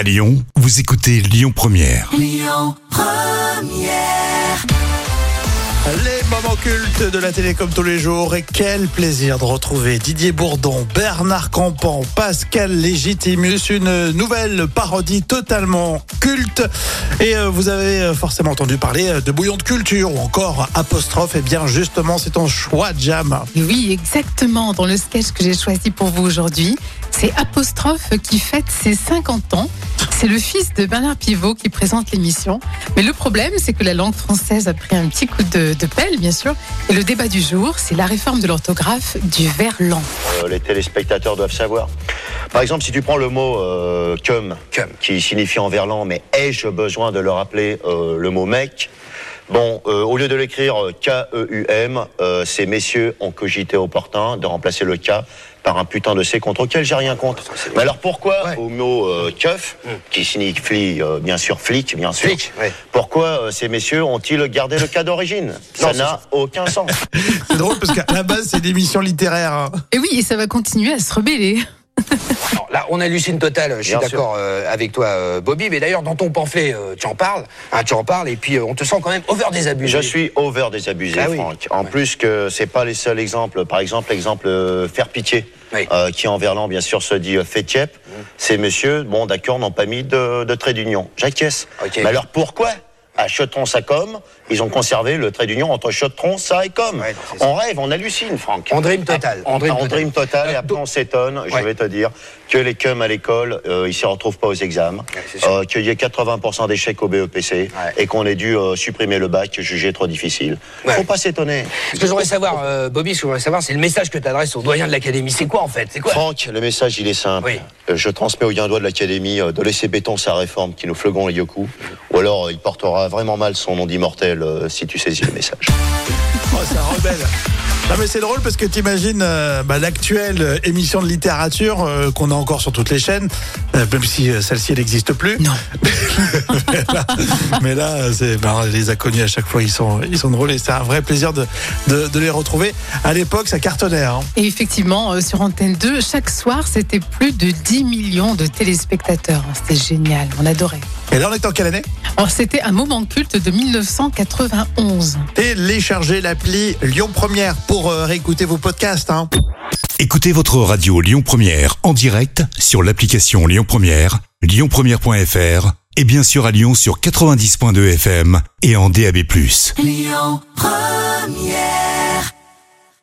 À Lyon, vous écoutez Lyon Première. Les moments cultes de la télé comme tous les jours et quel plaisir de retrouver Didier Bourdon, Bernard Campan, Pascal Légitimus, une nouvelle parodie totalement culte. Et euh, vous avez euh, forcément entendu parler euh, de bouillon de culture ou encore apostrophe. Et bien justement, c'est ton choix, Jam. Oui, exactement. Dans le sketch que j'ai choisi pour vous aujourd'hui, c'est Apostrophe qui fête ses 50 ans. C'est le fils de Bernard Pivot qui présente l'émission. Mais le problème, c'est que la langue française a pris un petit coup de, de pelle, bien sûr. Et le débat du jour, c'est la réforme de l'orthographe du verlan. euh, les téléspectateurs doivent savoir. Par exemple, si tu prends le mot euh, cum, qui signifie en verlan, mais ai-je besoin de le rappeler euh, le mot mec Bon, euh, au lieu de l'écrire euh, K-E-U-M, euh, ces messieurs ont cogité opportun de remplacer le K par un putain de C contre lequel j'ai rien contre. Mais alors pourquoi au mot euh, keuf, qui signifie euh, bien sûr flic, bien sûr, Flic, ouais. pourquoi euh, ces messieurs ont-ils gardé le K d'origine? Ça n'a aucun sens. C'est drôle parce qu'à la base, c'est une émission littéraire. hein. Et oui, et ça va continuer à se rebeller. Alors là, on hallucine total. Je suis d'accord euh, avec toi, euh, Bobby. Mais d'ailleurs, dans ton pamphlet, euh, tu en parles. hein, tu en parles. Et puis, on te sent quand même over désabusé. Je suis over désabusé, Ah oui. Franck. En plus que c'est pas les seuls exemples. Par exemple, l'exemple faire pitié, Oui. euh, qui en verlan bien sûr se dit euh, fait tiep. Ces messieurs, bon d'accord, n'ont pas mis de, de trait d'union. J'acquiesce. Mais alors pourquoi à Chetron ça comme ils ont conservé le trait d'union entre Chetron ça et. Ouais, ça. on rêve, on hallucine, Franck. On dream total. On, On dream on total. dream total et Euh, après on s'étonne, je vais te dire, que les cums à l'école, euh, ils s'y retrouvent pas aux examens, Ouais, euh, qu'il y ait 80% d'échecs au BEPC et qu'on ait dû supprimer le bac jugé trop difficile. Ouais. Faut pas s'étonner. Ce que j'aimerais savoir, Bobby, ce que j'aimerais savoir, c'est le message que tu adresses aux doyens de l'académie. C'est quoi en fait? C'est quoi? Franck, le message il est simple. Oui. Je transmets au guindois de l'académie de laisser béton sa réforme qui nous fleurons les yoku. Ou alors il portera vraiment mal son nom d'immortel euh, si tu saisis le message. Oh, c'est un rebelle. Non mais c'est drôle parce que t'imagines euh, bah, l'actuelle euh, émission de littérature euh, qu'on a encore sur toutes les chaînes, euh, même si celle-ci elle n'existe plus. Non. mais là, mais là, c'est bah, les a connus à chaque fois, ils sont ils sont drôles et c'est un vrai plaisir de, de, de les retrouver. À l'époque, ça cartonnait. Hein. Et effectivement, sur Antenne 2, chaque soir, c'était plus de 10 millions de téléspectateurs. C'était génial, on adorait. Et là, on est en quelle année? Alors, c'était un moment culte de 1991. Téléchargez l'appli Lyon Première pour euh, réécouter vos podcasts. Hein. Écoutez votre radio Lyon Première en direct sur l'application Lyon Première, lyonpremière.fr et bien sûr à Lyon sur 90.2 FM et en DAB+. Et